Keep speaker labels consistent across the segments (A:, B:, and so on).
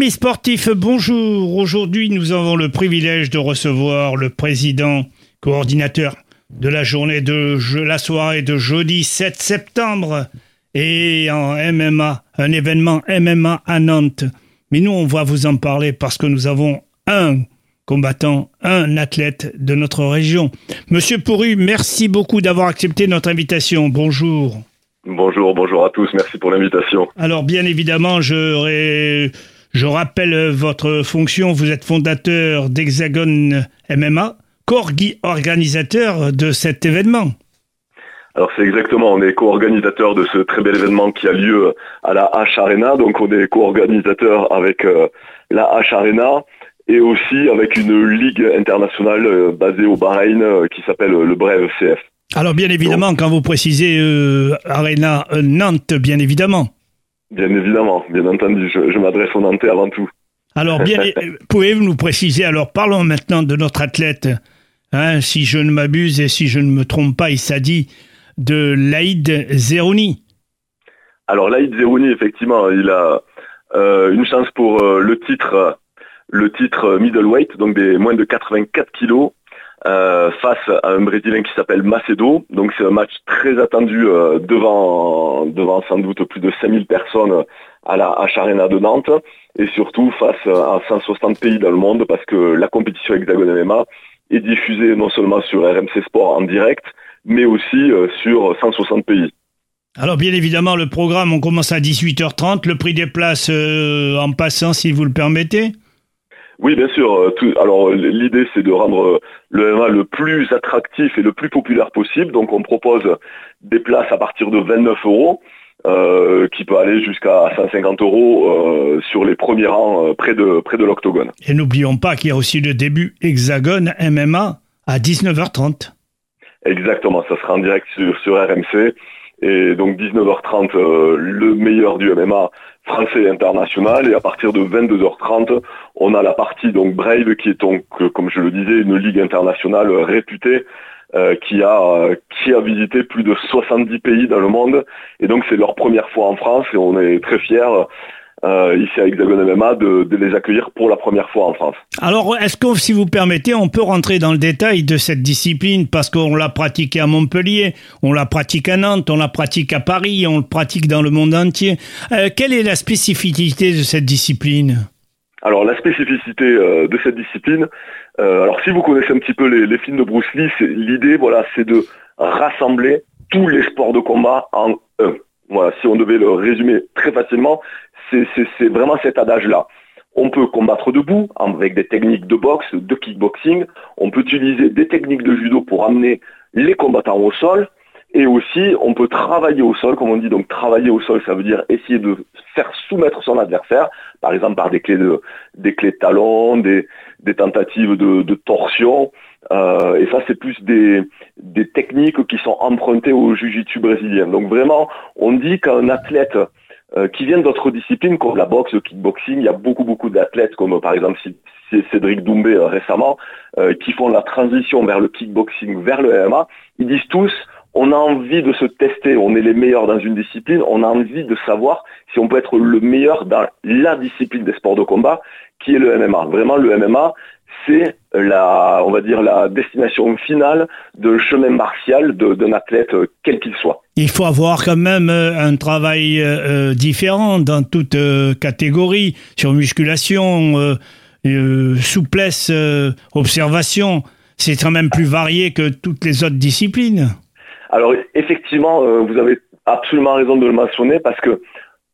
A: Amis sportifs, bonjour. Aujourd'hui, nous avons le privilège de recevoir le président coordinateur de la journée de la soirée de jeudi 7 septembre et en MMA, un événement MMA à Nantes. Mais nous, on va vous en parler parce que nous avons un combattant, un athlète de notre région. Monsieur Pourru, merci beaucoup d'avoir accepté notre invitation. Bonjour.
B: Bonjour, bonjour à tous. Merci pour l'invitation.
A: Alors, bien évidemment, je, je rappelle votre fonction. Vous êtes fondateur d'Hexagone MMA, co-organisateur de cet événement.
B: Alors c'est exactement, on est co-organisateur de ce très bel événement qui a lieu à la H Arena, donc on est co-organisateur avec euh, la H Arena et aussi avec une ligue internationale euh, basée au Bahreïn euh, qui s'appelle le Brève CF.
A: Alors bien évidemment, quand vous précisez Arena Nantes, bien évidemment.
B: Bien évidemment, bien entendu, je, m'adresse aux Nantais avant tout.
A: Alors bien, pouvez-vous nous préciser, alors parlons maintenant de notre athlète, hein, si je ne m'abuse et si je ne me trompe pas, il s'agit de Laïd Zerouni.
B: Alors Laïd Zerouni, effectivement, il a euh, une chance pour euh, le titre le titre middleweight, donc des moins de 84 kilos, euh, face à un Brésilien qui s'appelle Macedo. Donc c'est un match très attendu devant, devant sans doute plus de 5000 personnes à la H de Nantes et surtout face à 160 pays dans le monde parce que la compétition Hexagon MMA est diffusée non seulement sur RMC Sport en direct, mais aussi euh, sur 160 pays.
A: Alors bien évidemment, le programme, on commence à 18h30. Le prix des places euh, en passant, si vous le permettez
B: oui, bien sûr. Euh, alors l'idée, c'est de rendre le MMA le plus attractif et le plus populaire possible. Donc on propose des places à partir de 29 euros. qui peut aller jusqu'à 150 euros sur les premiers rangs près de, près de l'octogone.
A: Et n'oublions pas qu'il y a aussi le début hexagone MMA à 19h30.
B: Exactement, ça sera en direct sur, sur RMC. Et donc 19h30, euh, le meilleur du MMA français international. Et à partir de 22h30, on a la partie donc Brave qui est donc, euh, comme je le disais, une ligue internationale réputée euh, qui a qui a visité plus de 70 pays dans le monde. Et donc c'est leur première fois en France et on est très fiers euh, ici à Hexagone MMA de, les accueillir pour la première fois en France.
A: Alors, est-ce que, si vous permettez, on peut rentrer dans le détail de cette discipline? Parce qu'on l'a pratiquée à Montpellier, on la pratique à Nantes, on la pratique à Paris, on le pratique dans le monde entier. Euh, quelle est la spécificité de cette discipline?
B: Alors la spécificité euh, de cette discipline, alors si vous connaissez un petit peu les, les films de Bruce Lee, l'idée voilà, c'est de rassembler tous les sports de combat en un. Voilà, si on devait le résumer très facilement, c'est vraiment cet adage-là. On peut combattre debout avec des techniques de boxe, de kickboxing. On peut utiliser des techniques de judo pour amener les combattants au sol. Et aussi, on peut travailler au sol, comme on dit. Donc, travailler au sol, ça veut dire essayer de faire soumettre son adversaire, par exemple par des clés de, des clés de talon, des, tentatives de, torsion. Euh, et ça, c'est plus des, des techniques qui sont empruntées au jiu-jitsu brésilien. Donc, vraiment, on dit qu'un athlète euh, qui viennent d'autres disciplines comme la boxe, le kickboxing. Il y a beaucoup beaucoup d'athlètes comme par exemple Cédric Doumbé euh, récemment euh, qui font la transition vers le kickboxing, vers le MMA. Ils disent tous on a envie de se tester, on est les meilleurs dans une discipline, on a envie de savoir si on peut être le meilleur dans la discipline des sports de combat qui est le MMA. Vraiment le MMA, c'est la, on va dire, la destination finale de chemin martial d'un athlète euh, quel qu'il soit.
A: Il faut avoir quand même euh, un travail euh, différent dans toute catégorie, sur musculation, souplesse, observation. C'est quand même plus varié que toutes les autres disciplines.
B: Alors effectivement, vous avez absolument raison de le mentionner parce que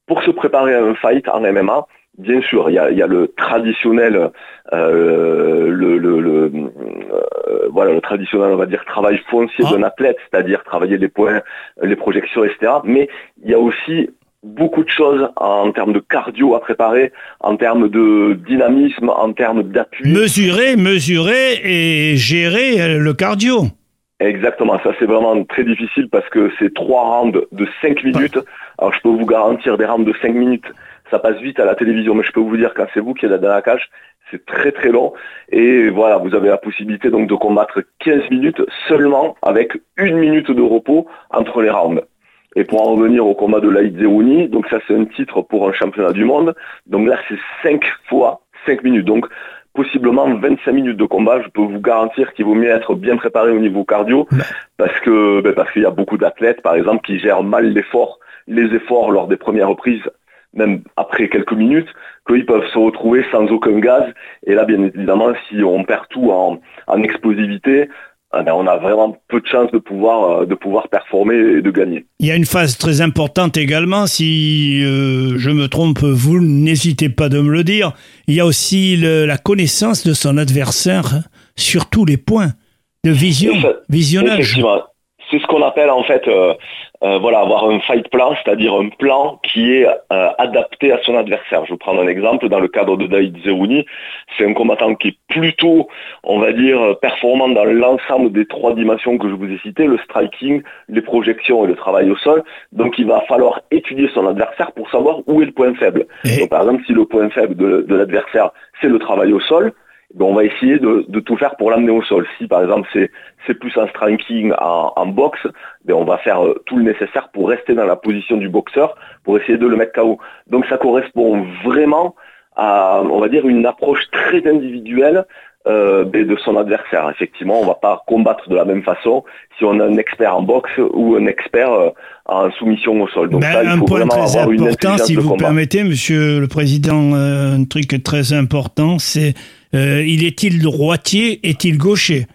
B: pour se préparer à un fight en MMA, Bien sûr, il y a, le traditionnel, euh, le, le, euh, voilà, le traditionnel, on va dire, travail foncier ah. d'un athlète, c'est-à-dire travailler les points, les projections, etc. Mais il y a aussi beaucoup de choses en termes de cardio à préparer, en termes de dynamisme, en termes d'appui.
A: Mesurer, mesurer et gérer le cardio.
B: Exactement, ça c'est vraiment très difficile parce que c'est trois rounds de 5 minutes. Alors je peux vous garantir des rounds de 5 minutes ça passe vite à la télévision, mais je peux vous dire quand c'est vous qui êtes dans la cage, c'est très très long. Et voilà, vous avez la possibilité donc de combattre 15 minutes seulement avec une minute de repos entre les rounds. Et pour en revenir au combat de Laïd Zerouni, donc ça c'est un titre pour un championnat du monde. Donc là c'est 5 fois 5 minutes. Donc possiblement 25 minutes de combat. Je peux vous garantir qu'il vaut mieux être bien préparé au niveau cardio parce que ben, parce qu'il y a beaucoup d'athlètes par exemple qui gèrent mal l'effort, les efforts lors des premières reprises même après quelques minutes, qu'ils peuvent se retrouver sans aucun gaz. Et là, bien évidemment, si on perd tout en, en explosivité, ah ben, on a vraiment peu de chances de pouvoir, euh, de pouvoir performer et de gagner.
A: Il y a une phase très importante également, si euh, je me trompe, vous n'hésitez pas de me le dire. Il y a aussi la connaissance de son adversaire sur tous les points de vision, visionnage.
B: C'est ce qu'on appelle en fait euh, euh, voilà, avoir un fight plan, c'est-à-dire un plan qui est euh, adapté à son adversaire. Je vais vous prendre un exemple, dans le cadre de David Zerouni, c'est un combattant qui est plutôt, on va dire, performant dans l'ensemble des trois dimensions que je vous ai citées, le striking, les projections et le travail au sol. Donc il va falloir étudier son adversaire pour savoir où est le point faible. Donc, par exemple, si le point faible de l'adversaire, c'est le travail au sol, on va essayer de, tout faire pour l'amener au sol. Si par exemple c'est plus un striking en, en boxe, ben, on va faire euh, tout le nécessaire pour rester dans la position du boxeur, pour essayer de le mettre KO. Donc ça correspond vraiment à, on va dire, une approche très individuelle euh, ben, de son adversaire. Effectivement, on va pas combattre de la même façon si on a un expert en boxe ou un expert euh, en soumission au sol.
A: Donc ben, ça, il un faut point très important, si vous permettez, Monsieur le Président, un truc très important, c'est euh, il est-il droitier, est-il gaucher?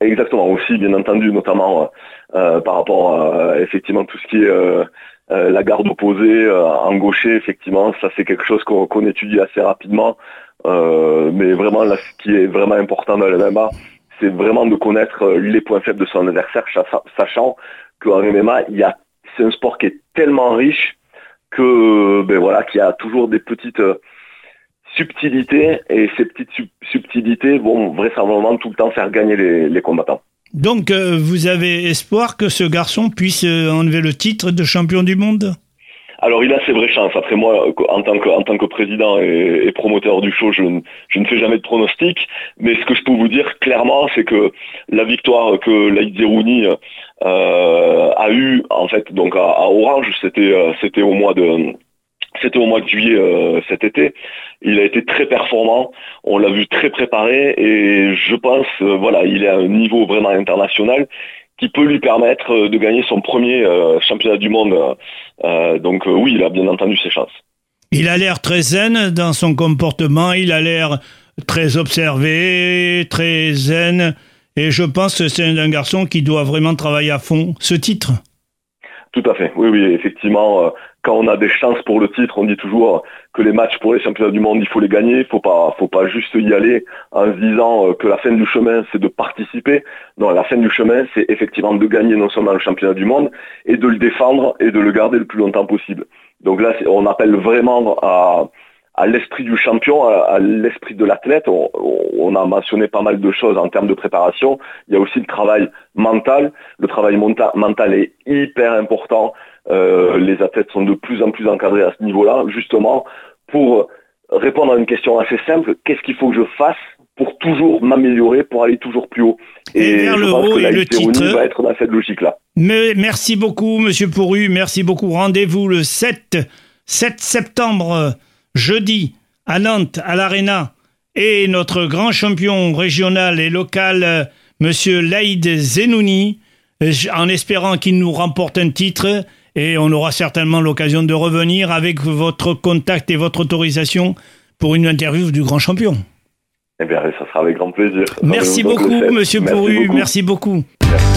B: Exactement, aussi bien entendu, notamment euh, par rapport à effectivement tout ce qui est euh, la garde opposée en gaucher, effectivement, ça c'est quelque chose qu'on étudie assez rapidement. mais vraiment, là, ce qui est vraiment important dans le MMA, c'est vraiment de connaître les points faibles de son adversaire, sachant qu'en MMA, c'est un sport qui est tellement riche que, ben voilà, qu'il y a toujours des petites subtilité et ces petites subtilités vont vraisemblablement tout le temps faire gagner les, combattants.
A: Donc euh, vous avez espoir que ce garçon puisse euh, enlever le titre de champion du monde?
B: Alors il a ses vraies chances. Après moi, en tant que, en tant que président et, promoteur du show, je, je, ne fais jamais de pronostic. Mais ce que je peux vous dire clairement, c'est que la victoire que Laïd Zerouni euh, a eue en fait donc à, à Orange, c'était c'était au mois de c'était au mois de juillet euh, cet été. Il a été très performant. On l'a vu très préparé et je pense, euh, voilà, il est à un niveau vraiment international qui peut lui permettre euh, de gagner son premier championnat du monde. donc oui, il a bien entendu ses chances.
A: Il a l'air très zen dans son comportement. Il a l'air très observé, très zen. Et je pense que c'est un garçon qui doit vraiment travailler à fond ce titre.
B: Tout à fait. Oui, oui, effectivement quand on a des chances pour le titre, on dit toujours que les matchs pour les championnats du monde, il faut les gagner. Il faut pas, faut pas juste y aller en se disant euh, que la fin du chemin, c'est de participer. Non, la fin du chemin, c'est effectivement de gagner non seulement le championnat du monde et de le défendre et de le garder le plus longtemps possible. Donc là, on appelle vraiment à, à l'esprit du champion, à, l'esprit de l'athlète. On, a mentionné pas mal de choses en termes de préparation. Il y a aussi le travail mental. Le travail mental est hyper important. Euh, les athlètes sont de plus en plus encadrés à ce niveau-là, justement, pour répondre à une question assez simple, qu'est-ce qu'il faut que je fasse pour toujours m'améliorer, pour aller toujours plus haut?
A: Et, vers le haut et le titre
B: va être dans cette logique-là.
A: Mais merci beaucoup, Monsieur Pourru, merci beaucoup. Rendez-vous le 7, 7 septembre, jeudi, à Nantes, à l'Arena. Et notre grand champion régional et local, Monsieur Laïd Zenouni, en espérant qu'il nous remporte un titre et on aura certainement l'occasion de revenir avec votre contact et votre autorisation pour une interview du grand champion.
B: Eh bien, ça sera avec grand plaisir.
A: Merci beaucoup, monsieur Pourru. Merci beaucoup. Merci.